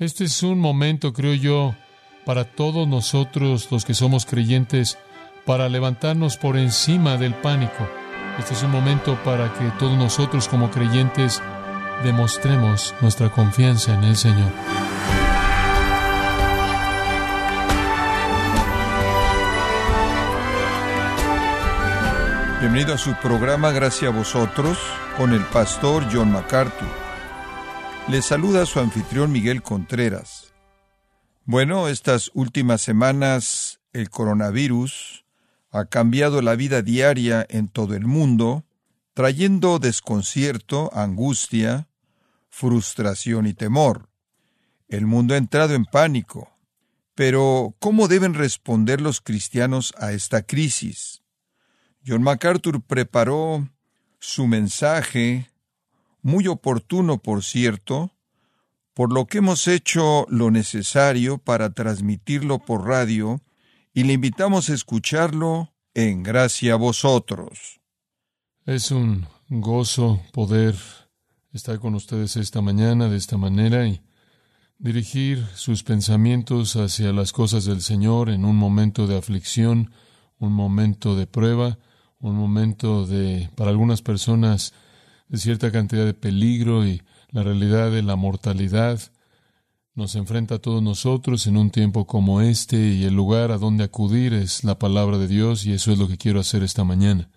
Este es un momento, creo yo, para todos nosotros los que somos creyentes, para levantarnos por encima del pánico. Este es un momento para que todos nosotros como creyentes demostremos nuestra confianza en el Señor. Bienvenido a su programa Gracias a vosotros con el pastor John MacArthur. Le saluda su anfitrión Miguel Contreras. Bueno, estas últimas semanas el coronavirus ha cambiado la vida diaria en todo el mundo, trayendo desconcierto, angustia, frustración y temor. El mundo ha entrado en pánico. Pero, ¿cómo deben responder los cristianos a esta crisis? John MacArthur preparó su mensaje, muy oportuno por cierto, por lo que hemos hecho lo necesario para transmitirlo por radio y le invitamos a escucharlo en gracia a vosotros. Es un gozo poder estar con ustedes esta mañana de esta manera y dirigir sus pensamientos hacia las cosas del Señor en un momento de aflicción, un momento de prueba, un momento de, para algunas personas, de cierta cantidad de peligro y la realidad de la mortalidad nos enfrenta a todos nosotros en un tiempo como este y el lugar a donde acudir es la palabra de Dios y eso es lo que quiero hacer esta mañana.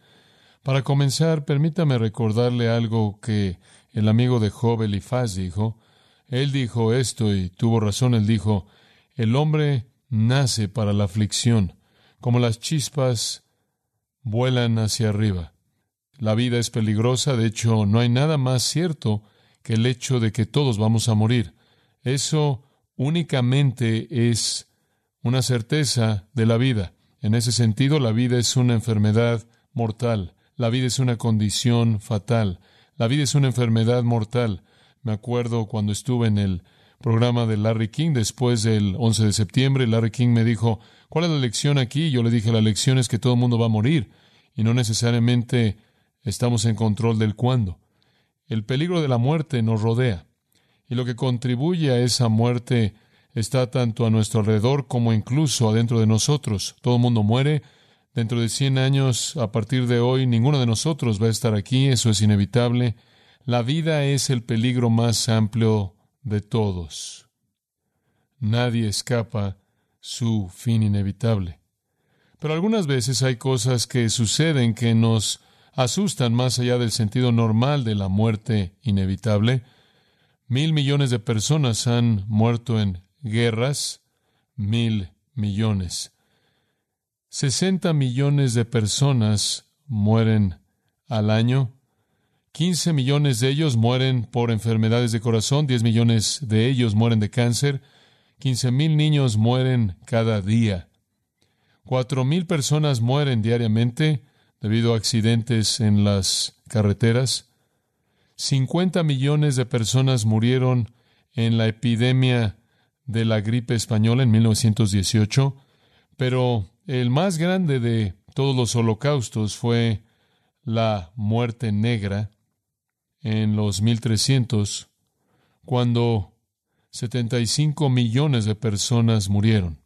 Para comenzar, permítame recordarle algo que el amigo de Job Elifaz dijo. Él dijo esto y tuvo razón. Él dijo, el hombre nace para la aflicción, como las chispas vuelan hacia arriba. La vida es peligrosa, de hecho no hay nada más cierto que el hecho de que todos vamos a morir. Eso únicamente es una certeza de la vida. En ese sentido, la vida es una enfermedad mortal, la vida es una condición fatal, la vida es una enfermedad mortal. Me acuerdo cuando estuve en el programa de Larry King después del 11 de septiembre, Larry King me dijo, ¿cuál es la lección aquí? Yo le dije, la lección es que todo el mundo va a morir y no necesariamente estamos en control del cuándo. El peligro de la muerte nos rodea y lo que contribuye a esa muerte está tanto a nuestro alrededor como incluso adentro de nosotros. Todo el mundo muere. Dentro de cien años, a partir de hoy, ninguno de nosotros va a estar aquí. Eso es inevitable. La vida es el peligro más amplio de todos. Nadie escapa su fin inevitable. Pero algunas veces hay cosas que suceden que nos asustan más allá del sentido normal de la muerte inevitable. Mil millones de personas han muerto en guerras, mil millones. Sesenta millones de personas mueren al año. Quince millones de ellos mueren por enfermedades de corazón, diez millones de ellos mueren de cáncer, quince mil niños mueren cada día. Cuatro mil personas mueren diariamente debido a accidentes en las carreteras. Cincuenta millones de personas murieron en la epidemia de la gripe española en 1918, pero el más grande de todos los holocaustos fue la muerte negra en los 1300, cuando 75 millones de personas murieron.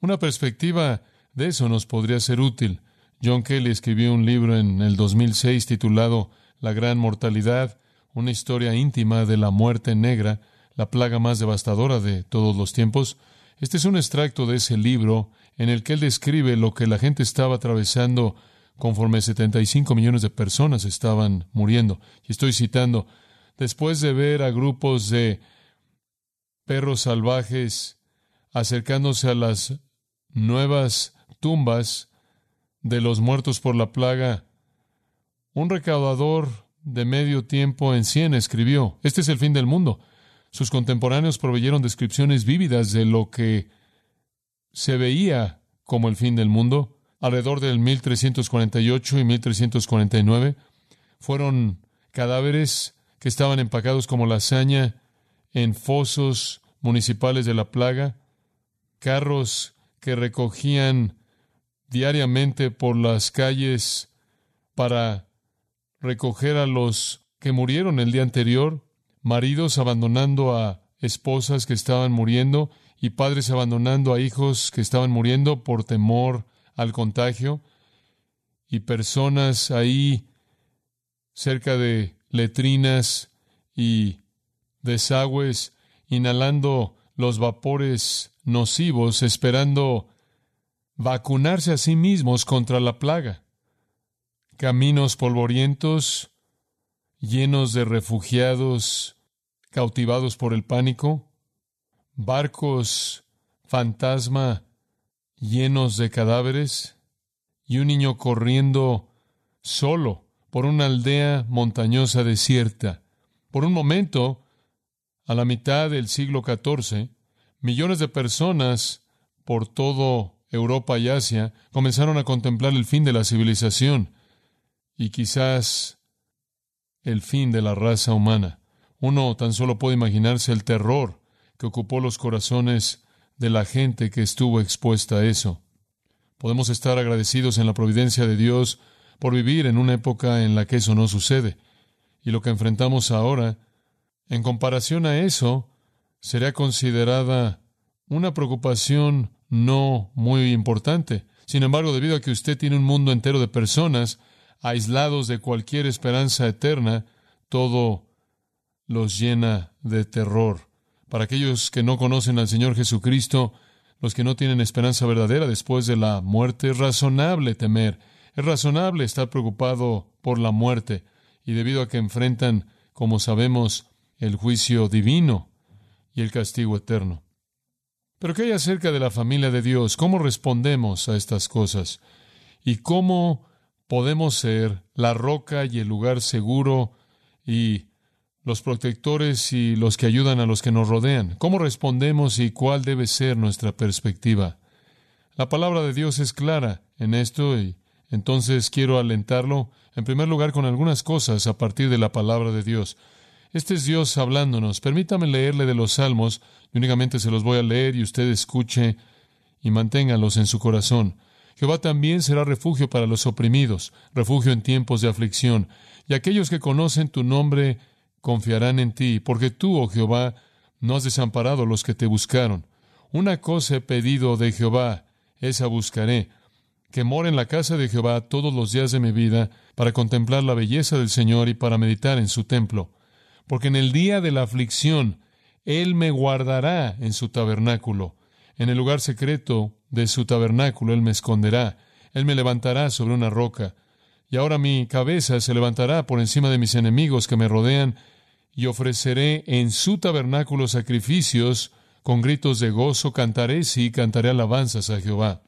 Una perspectiva de eso nos podría ser útil. John Kelly escribió un libro en el 2006 titulado La gran mortalidad, una historia íntima de la muerte negra, la plaga más devastadora de todos los tiempos. Este es un extracto de ese libro en el que él describe lo que la gente estaba atravesando conforme 75 millones de personas estaban muriendo. Y estoy citando, después de ver a grupos de perros salvajes acercándose a las nuevas tumbas de los muertos por la plaga. Un recaudador de medio tiempo en Cien escribió, Este es el fin del mundo. Sus contemporáneos proveyeron descripciones vívidas de lo que se veía como el fin del mundo. Alrededor del 1348 y 1349 fueron cadáveres que estaban empacados como lasaña en fosos municipales de la plaga, carros que recogían diariamente por las calles para recoger a los que murieron el día anterior, maridos abandonando a esposas que estaban muriendo y padres abandonando a hijos que estaban muriendo por temor al contagio y personas ahí cerca de letrinas y desagües inhalando los vapores nocivos esperando vacunarse a sí mismos contra la plaga. Caminos polvorientos llenos de refugiados cautivados por el pánico, barcos fantasma llenos de cadáveres y un niño corriendo solo por una aldea montañosa desierta. Por un momento, a la mitad del siglo XIV, millones de personas por todo Europa y Asia comenzaron a contemplar el fin de la civilización y quizás el fin de la raza humana. Uno tan solo puede imaginarse el terror que ocupó los corazones de la gente que estuvo expuesta a eso. Podemos estar agradecidos en la providencia de Dios por vivir en una época en la que eso no sucede. Y lo que enfrentamos ahora, en comparación a eso, sería considerada una preocupación no muy importante. Sin embargo, debido a que usted tiene un mundo entero de personas aislados de cualquier esperanza eterna, todo los llena de terror. Para aquellos que no conocen al Señor Jesucristo, los que no tienen esperanza verdadera después de la muerte, es razonable temer, es razonable estar preocupado por la muerte, y debido a que enfrentan, como sabemos, el juicio divino y el castigo eterno. Pero ¿qué hay acerca de la familia de Dios? ¿Cómo respondemos a estas cosas? ¿Y cómo podemos ser la roca y el lugar seguro y los protectores y los que ayudan a los que nos rodean. ¿Cómo respondemos y cuál debe ser nuestra perspectiva? La palabra de Dios es clara en esto y entonces quiero alentarlo, en primer lugar, con algunas cosas a partir de la palabra de Dios. Este es Dios hablándonos. Permítame leerle de los salmos, y únicamente se los voy a leer y usted escuche y manténgalos en su corazón. Jehová también será refugio para los oprimidos, refugio en tiempos de aflicción, y aquellos que conocen tu nombre confiarán en ti, porque tú, oh Jehová, no has desamparado a los que te buscaron. Una cosa he pedido de Jehová, esa buscaré, que more en la casa de Jehová todos los días de mi vida, para contemplar la belleza del Señor y para meditar en su templo. Porque en el día de la aflicción, Él me guardará en su tabernáculo. En el lugar secreto de su tabernáculo Él me esconderá. Él me levantará sobre una roca. Y ahora mi cabeza se levantará por encima de mis enemigos que me rodean y ofreceré en su tabernáculo sacrificios, con gritos de gozo cantaré, sí, cantaré alabanzas a Jehová.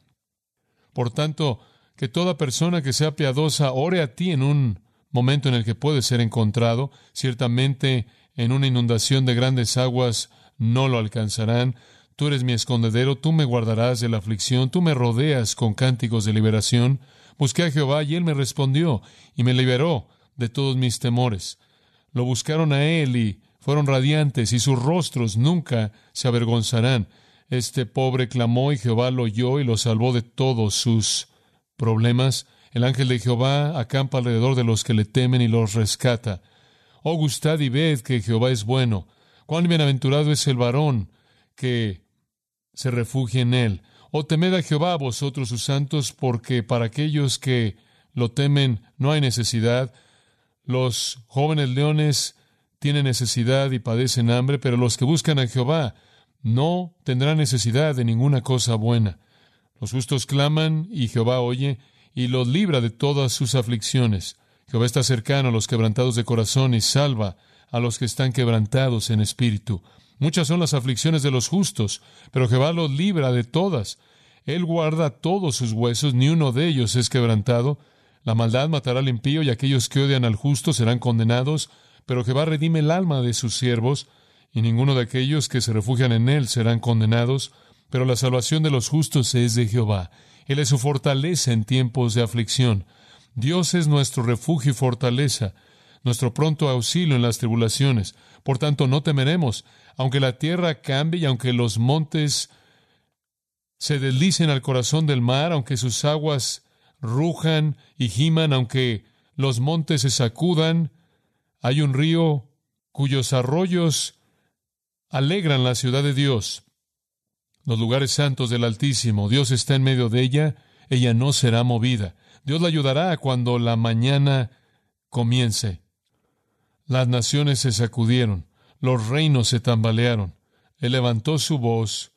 Por tanto, que toda persona que sea piadosa ore a ti en un momento en el que puede ser encontrado, ciertamente en una inundación de grandes aguas no lo alcanzarán. Tú eres mi escondedero, tú me guardarás de la aflicción, tú me rodeas con cánticos de liberación. Busqué a Jehová y él me respondió y me liberó de todos mis temores. Lo buscaron a él y fueron radiantes y sus rostros nunca se avergonzarán. Este pobre clamó y Jehová lo oyó y lo salvó de todos sus problemas. El ángel de Jehová acampa alrededor de los que le temen y los rescata. Oh, gustad y ved que Jehová es bueno. Cuán bienaventurado es el varón que se refugia en él. Oh, temed a Jehová vosotros sus santos, porque para aquellos que lo temen no hay necesidad. Los jóvenes leones tienen necesidad y padecen hambre, pero los que buscan a Jehová no tendrán necesidad de ninguna cosa buena. Los justos claman y Jehová oye y los libra de todas sus aflicciones. Jehová está cercano a los quebrantados de corazón y salva a los que están quebrantados en espíritu. Muchas son las aflicciones de los justos, pero Jehová los libra de todas. Él guarda todos sus huesos, ni uno de ellos es quebrantado. La maldad matará al impío y aquellos que odian al justo serán condenados, pero Jehová redime el alma de sus siervos, y ninguno de aquellos que se refugian en él serán condenados, pero la salvación de los justos es de Jehová. Él es su fortaleza en tiempos de aflicción. Dios es nuestro refugio y fortaleza, nuestro pronto auxilio en las tribulaciones. Por tanto, no temeremos, aunque la tierra cambie y aunque los montes se deslicen al corazón del mar, aunque sus aguas rujan y giman, aunque los montes se sacudan. Hay un río cuyos arroyos alegran la ciudad de Dios, los lugares santos del Altísimo. Dios está en medio de ella, ella no será movida. Dios la ayudará cuando la mañana comience. Las naciones se sacudieron, los reinos se tambalearon. Él levantó su voz,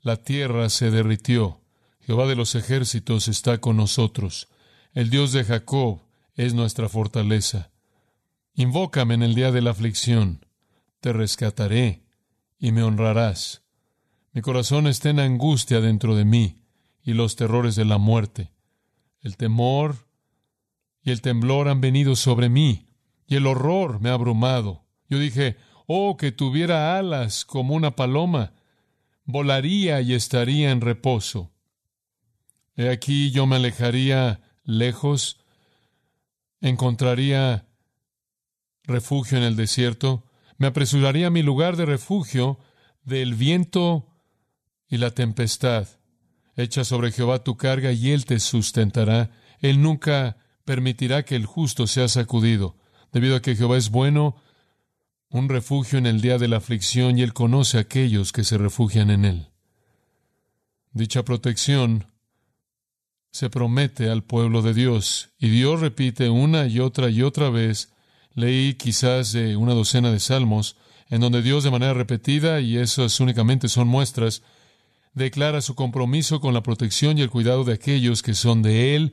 la tierra se derritió. Jehová de los ejércitos está con nosotros. El Dios de Jacob es nuestra fortaleza. Invócame en el día de la aflicción. Te rescataré y me honrarás. Mi corazón está en angustia dentro de mí y los terrores de la muerte. El temor y el temblor han venido sobre mí y el horror me ha abrumado. Yo dije, oh, que tuviera alas como una paloma, volaría y estaría en reposo. He aquí yo me alejaría lejos, encontraría refugio en el desierto, me apresuraría a mi lugar de refugio del viento y la tempestad. Echa sobre Jehová tu carga y él te sustentará. Él nunca permitirá que el justo sea sacudido. Debido a que Jehová es bueno, un refugio en el día de la aflicción y él conoce a aquellos que se refugian en él. Dicha protección se promete al pueblo de Dios y Dios repite una y otra y otra vez. Leí quizás de una docena de salmos en donde Dios de manera repetida, y esas únicamente son muestras, declara su compromiso con la protección y el cuidado de aquellos que son de Él,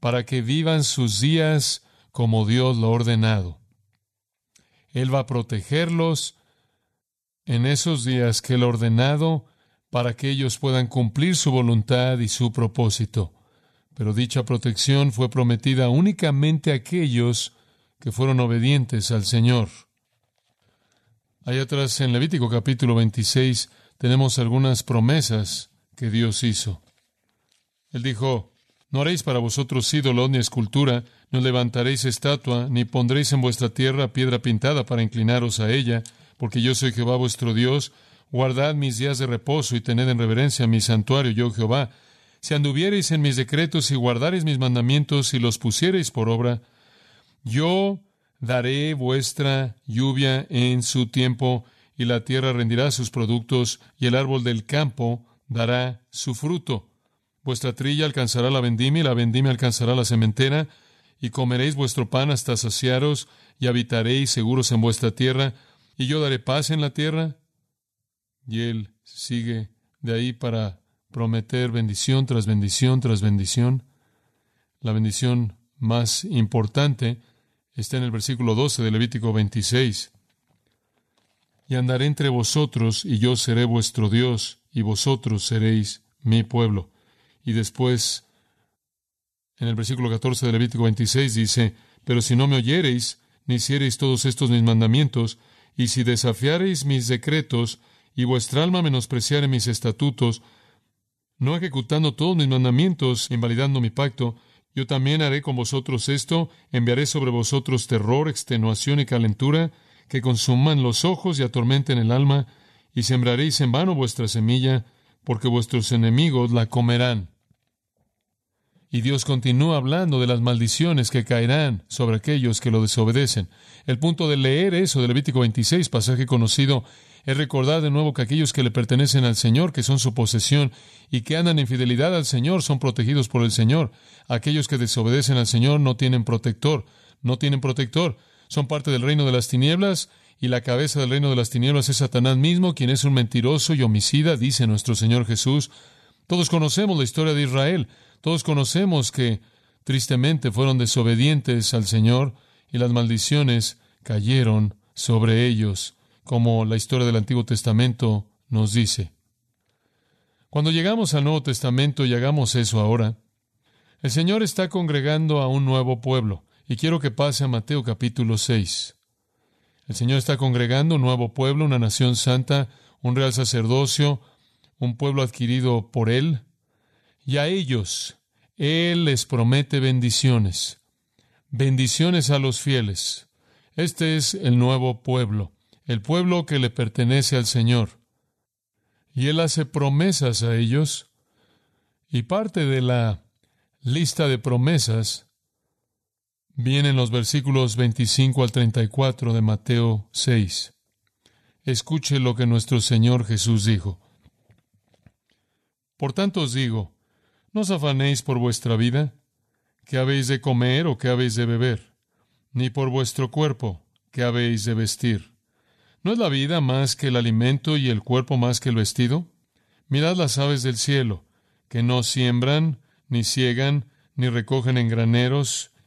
para que vivan sus días como Dios lo ha ordenado. Él va a protegerlos en esos días que Él ha ordenado para que ellos puedan cumplir su voluntad y su propósito. Pero dicha protección fue prometida únicamente a aquellos que fueron obedientes al Señor. Allá atrás en Levítico capítulo 26 tenemos algunas promesas que Dios hizo. Él dijo, no haréis para vosotros ídolos ni escultura, no levantaréis estatua, ni pondréis en vuestra tierra piedra pintada para inclinaros a ella, porque yo soy Jehová vuestro Dios. Guardad mis días de reposo y tened en reverencia mi santuario, yo Jehová. Si anduviereis en mis decretos y guardareis mis mandamientos y los pusiereis por obra, yo daré vuestra lluvia en su tiempo y la tierra rendirá sus productos, y el árbol del campo dará su fruto. Vuestra trilla alcanzará la vendimia, y la vendimia alcanzará la sementera, y comeréis vuestro pan hasta saciaros, y habitaréis seguros en vuestra tierra, y yo daré paz en la tierra. Y él sigue de ahí para prometer bendición tras bendición tras bendición. La bendición más importante está en el versículo 12 de Levítico 26 y andaré entre vosotros, y yo seré vuestro Dios, y vosotros seréis mi pueblo. Y después, en el versículo 14 de Levítico 26 dice, pero si no me oyereis, ni hiciereis todos estos mis mandamientos, y si desafiareis mis decretos, y vuestra alma menospreciare mis estatutos, no ejecutando todos mis mandamientos, invalidando mi pacto, yo también haré con vosotros esto, enviaré sobre vosotros terror, extenuación y calentura, que consuman los ojos y atormenten el alma, y sembraréis en vano vuestra semilla, porque vuestros enemigos la comerán. Y Dios continúa hablando de las maldiciones que caerán sobre aquellos que lo desobedecen. El punto de leer eso de Levítico 26, pasaje conocido, es recordar de nuevo que aquellos que le pertenecen al Señor, que son su posesión, y que andan en fidelidad al Señor, son protegidos por el Señor. Aquellos que desobedecen al Señor no tienen protector, no tienen protector son parte del reino de las tinieblas, y la cabeza del reino de las tinieblas es Satanás mismo, quien es un mentiroso y homicida, dice nuestro Señor Jesús. Todos conocemos la historia de Israel, todos conocemos que tristemente fueron desobedientes al Señor y las maldiciones cayeron sobre ellos, como la historia del Antiguo Testamento nos dice. Cuando llegamos al Nuevo Testamento y hagamos eso ahora, el Señor está congregando a un nuevo pueblo. Y quiero que pase a Mateo capítulo 6. El Señor está congregando un nuevo pueblo, una nación santa, un real sacerdocio, un pueblo adquirido por Él. Y a ellos Él les promete bendiciones, bendiciones a los fieles. Este es el nuevo pueblo, el pueblo que le pertenece al Señor. Y Él hace promesas a ellos. Y parte de la lista de promesas vienen los versículos 25 al 34 de Mateo 6. escuche lo que nuestro Señor Jesús dijo. Por tanto os digo, no os afanéis por vuestra vida, que habéis de comer o que habéis de beber, ni por vuestro cuerpo, que habéis de vestir. ¿No es la vida más que el alimento y el cuerpo más que el vestido? Mirad las aves del cielo, que no siembran, ni ciegan, ni recogen en graneros,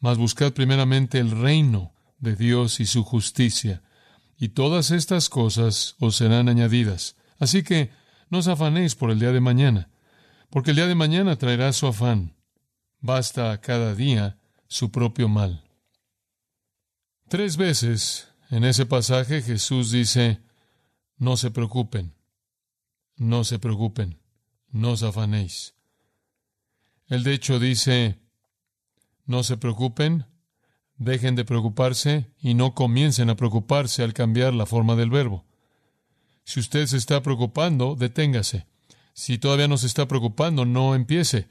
Mas buscad primeramente el reino de Dios y su justicia, y todas estas cosas os serán añadidas. Así que no os afanéis por el día de mañana, porque el día de mañana traerá su afán. Basta cada día su propio mal. Tres veces en ese pasaje Jesús dice, no se preocupen, no se preocupen, no os afanéis. Él de hecho dice, no se preocupen, dejen de preocuparse y no comiencen a preocuparse al cambiar la forma del verbo. Si usted se está preocupando, deténgase. Si todavía no se está preocupando, no empiece.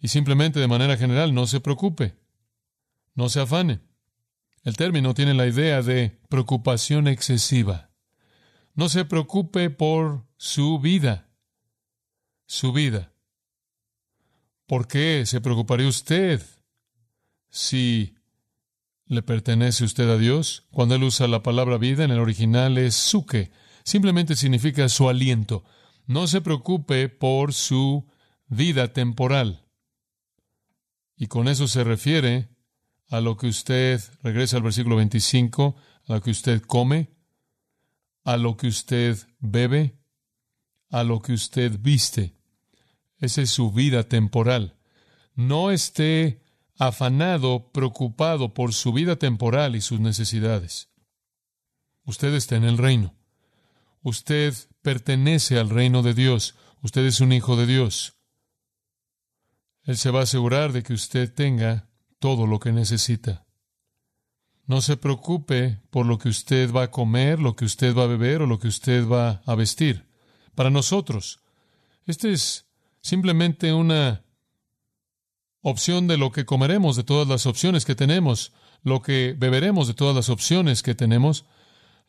Y simplemente de manera general, no se preocupe. No se afane. El término tiene la idea de preocupación excesiva. No se preocupe por su vida. Su vida. ¿Por qué se preocuparía usted si le pertenece usted a Dios? Cuando él usa la palabra vida, en el original es suke, simplemente significa su aliento. No se preocupe por su vida temporal. Y con eso se refiere a lo que usted, regresa al versículo 25, a lo que usted come, a lo que usted bebe, a lo que usted viste. Esa es su vida temporal. No esté afanado, preocupado por su vida temporal y sus necesidades. Usted está en el reino. Usted pertenece al reino de Dios. Usted es un hijo de Dios. Él se va a asegurar de que usted tenga todo lo que necesita. No se preocupe por lo que usted va a comer, lo que usted va a beber o lo que usted va a vestir. Para nosotros, este es simplemente una opción de lo que comeremos, de todas las opciones que tenemos, lo que beberemos de todas las opciones que tenemos,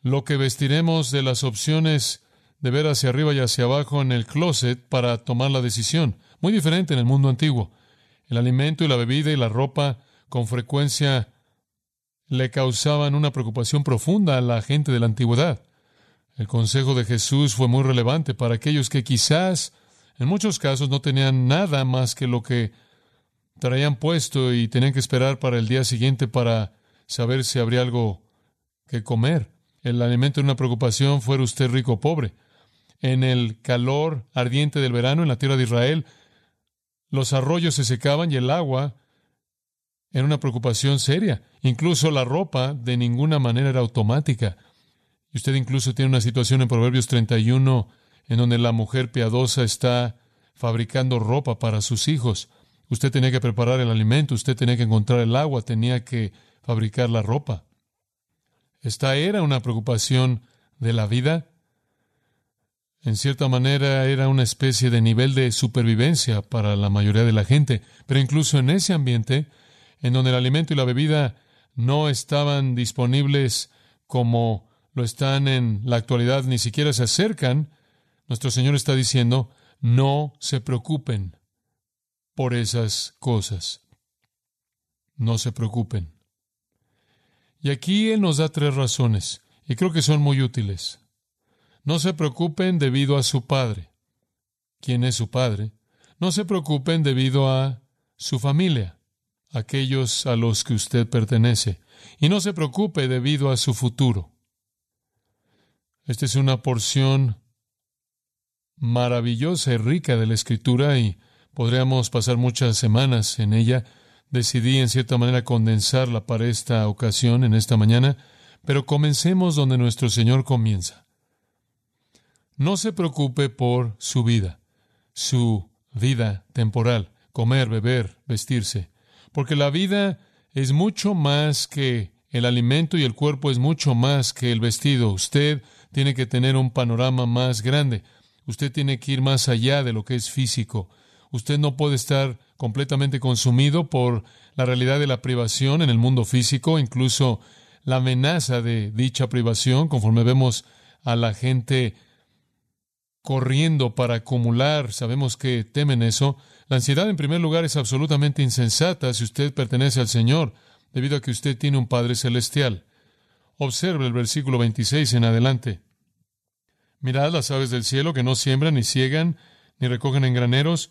lo que vestiremos de las opciones de ver hacia arriba y hacia abajo en el closet para tomar la decisión. Muy diferente en el mundo antiguo. El alimento y la bebida y la ropa con frecuencia le causaban una preocupación profunda a la gente de la antigüedad. El consejo de Jesús fue muy relevante para aquellos que quizás en muchos casos no tenían nada más que lo que traían puesto y tenían que esperar para el día siguiente para saber si habría algo que comer. El alimento de una preocupación fuera usted rico o pobre. En el calor ardiente del verano en la tierra de Israel, los arroyos se secaban y el agua era una preocupación seria. Incluso la ropa de ninguna manera era automática. Y usted incluso tiene una situación en Proverbios 31 en donde la mujer piadosa está fabricando ropa para sus hijos. Usted tenía que preparar el alimento, usted tenía que encontrar el agua, tenía que fabricar la ropa. Esta era una preocupación de la vida. En cierta manera era una especie de nivel de supervivencia para la mayoría de la gente, pero incluso en ese ambiente, en donde el alimento y la bebida no estaban disponibles como lo están en la actualidad, ni siquiera se acercan nuestro Señor está diciendo, no se preocupen por esas cosas. No se preocupen. Y aquí Él nos da tres razones, y creo que son muy útiles. No se preocupen debido a su padre. ¿Quién es su padre? No se preocupen debido a su familia, aquellos a los que usted pertenece. Y no se preocupe debido a su futuro. Esta es una porción maravillosa y rica de la Escritura y podríamos pasar muchas semanas en ella. Decidí en cierta manera condensarla para esta ocasión, en esta mañana, pero comencemos donde nuestro Señor comienza. No se preocupe por su vida, su vida temporal, comer, beber, vestirse, porque la vida es mucho más que el alimento y el cuerpo es mucho más que el vestido. Usted tiene que tener un panorama más grande. Usted tiene que ir más allá de lo que es físico. Usted no puede estar completamente consumido por la realidad de la privación en el mundo físico, incluso la amenaza de dicha privación, conforme vemos a la gente corriendo para acumular, sabemos que temen eso. La ansiedad, en primer lugar, es absolutamente insensata si usted pertenece al Señor, debido a que usted tiene un Padre Celestial. Observe el versículo 26 en adelante. Mirad las aves del cielo que no siembran, ni ciegan, ni recogen en graneros,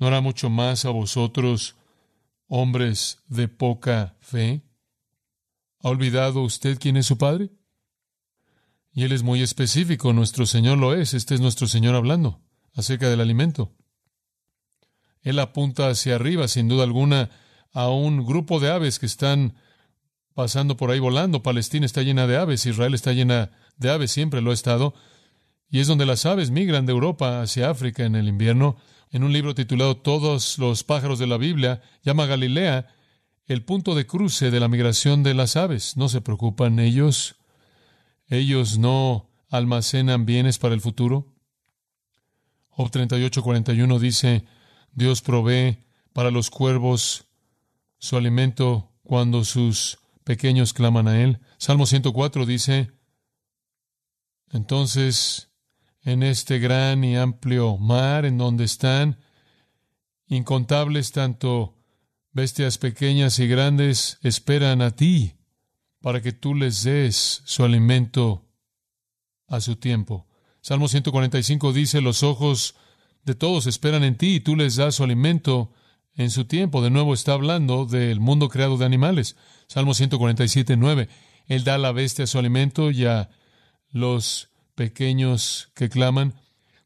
¿no hará mucho más a vosotros, hombres de poca fe? ¿Ha olvidado usted quién es su Padre? Y Él es muy específico, nuestro Señor lo es, este es nuestro Señor hablando acerca del alimento. Él apunta hacia arriba, sin duda alguna, a un grupo de aves que están pasando por ahí volando. Palestina está llena de aves, Israel está llena de aves, siempre lo ha estado. Y es donde las aves migran de Europa hacia África en el invierno. En un libro titulado Todos los pájaros de la Biblia, llama Galilea el punto de cruce de la migración de las aves. No se preocupan ellos ellos no almacenan bienes para el futuro. Job 38:41 dice, Dios provee para los cuervos su alimento cuando sus pequeños claman a Él. Salmo 104 dice, entonces, en este gran y amplio mar en donde están incontables tanto bestias pequeñas y grandes, esperan a ti para que tú les des su alimento a su tiempo. Salmo 145 dice, los ojos de todos esperan en ti y tú les das su alimento en su tiempo. De nuevo está hablando del mundo creado de animales. Salmo 147, 9. Él da a la bestia su alimento y a los pequeños que claman.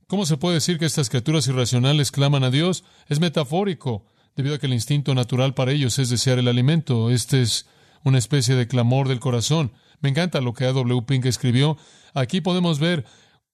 ¿Cómo se puede decir que estas criaturas irracionales claman a Dios? Es metafórico, debido a que el instinto natural para ellos es desear el alimento. Este es una especie de clamor del corazón. Me encanta lo que A.W. Pink escribió. Aquí podemos ver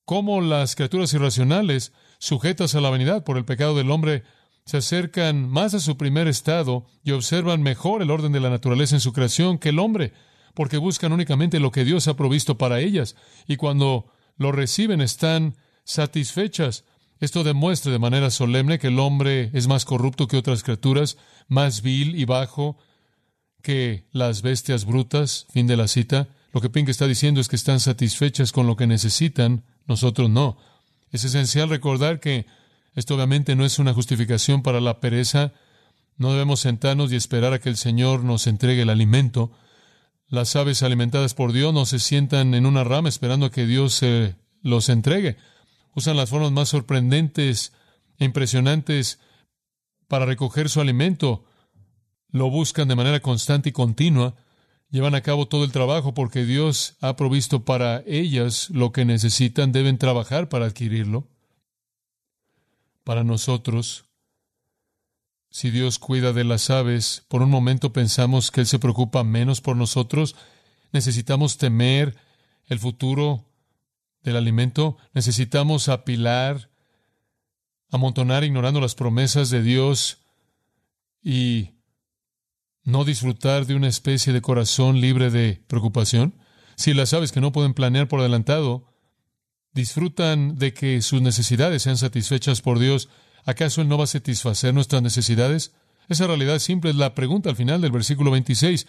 cómo las criaturas irracionales, sujetas a la vanidad por el pecado del hombre, se acercan más a su primer estado y observan mejor el orden de la naturaleza en su creación que el hombre, porque buscan únicamente lo que Dios ha provisto para ellas, y cuando lo reciben están satisfechas. Esto demuestra de manera solemne que el hombre es más corrupto que otras criaturas, más vil y bajo, que las bestias brutas, fin de la cita. Lo que Pink está diciendo es que están satisfechas con lo que necesitan, nosotros no. Es esencial recordar que esto obviamente no es una justificación para la pereza. No debemos sentarnos y esperar a que el Señor nos entregue el alimento. Las aves alimentadas por Dios no se sientan en una rama esperando a que Dios se los entregue. Usan las formas más sorprendentes e impresionantes para recoger su alimento lo buscan de manera constante y continua, llevan a cabo todo el trabajo porque Dios ha provisto para ellas lo que necesitan, deben trabajar para adquirirlo. Para nosotros, si Dios cuida de las aves, por un momento pensamos que Él se preocupa menos por nosotros, necesitamos temer el futuro del alimento, necesitamos apilar, amontonar ignorando las promesas de Dios y no disfrutar de una especie de corazón libre de preocupación? Si las aves que no pueden planear por adelantado disfrutan de que sus necesidades sean satisfechas por Dios, ¿acaso Él no va a satisfacer nuestras necesidades? Esa realidad simple es la pregunta al final del versículo 26.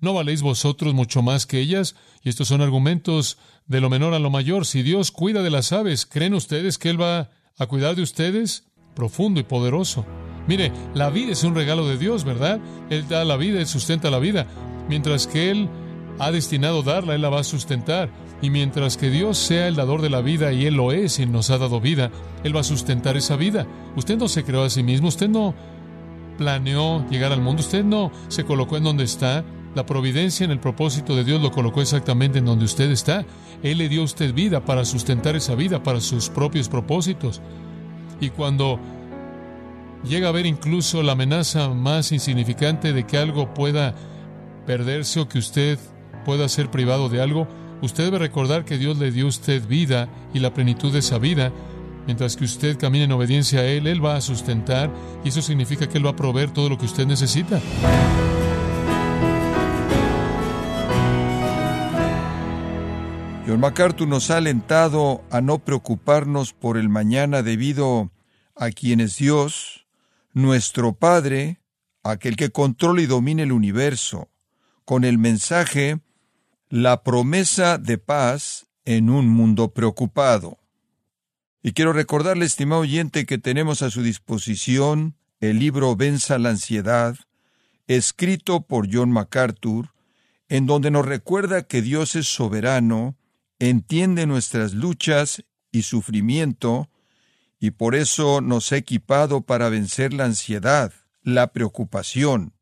¿No valéis vosotros mucho más que ellas? Y estos son argumentos de lo menor a lo mayor. Si Dios cuida de las aves, ¿creen ustedes que Él va a cuidar de ustedes? Profundo y poderoso. Mire, la vida es un regalo de Dios, ¿verdad? Él da la vida, Él sustenta la vida. Mientras que Él ha destinado darla, Él la va a sustentar. Y mientras que Dios sea el dador de la vida y Él lo es y nos ha dado vida, Él va a sustentar esa vida. Usted no se creó a sí mismo, usted no planeó llegar al mundo, usted no se colocó en donde está. La providencia en el propósito de Dios lo colocó exactamente en donde usted está. Él le dio a usted vida para sustentar esa vida, para sus propios propósitos. Y cuando llega a ver incluso la amenaza más insignificante de que algo pueda perderse o que usted pueda ser privado de algo, usted debe recordar que Dios le dio a usted vida y la plenitud de esa vida. Mientras que usted camine en obediencia a Él, Él va a sustentar y eso significa que Él va a proveer todo lo que usted necesita. John MacArthur nos ha alentado a no preocuparnos por el mañana debido a quien es Dios, nuestro Padre, aquel que controla y domina el universo, con el mensaje, la promesa de paz en un mundo preocupado. Y quiero recordarle, estimado oyente, que tenemos a su disposición el libro Venza la ansiedad, escrito por John MacArthur, en donde nos recuerda que Dios es soberano, entiende nuestras luchas y sufrimiento, y por eso nos ha equipado para vencer la ansiedad, la preocupación.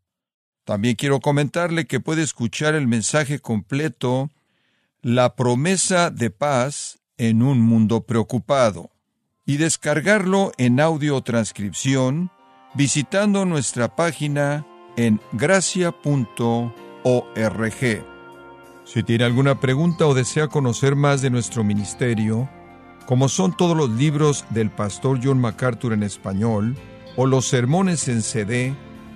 También quiero comentarle que puede escuchar el mensaje completo, La promesa de paz en un mundo preocupado, y descargarlo en audio transcripción visitando nuestra página en gracia.org. Si tiene alguna pregunta o desea conocer más de nuestro ministerio, como son todos los libros del pastor John MacArthur en español, o los sermones en CD,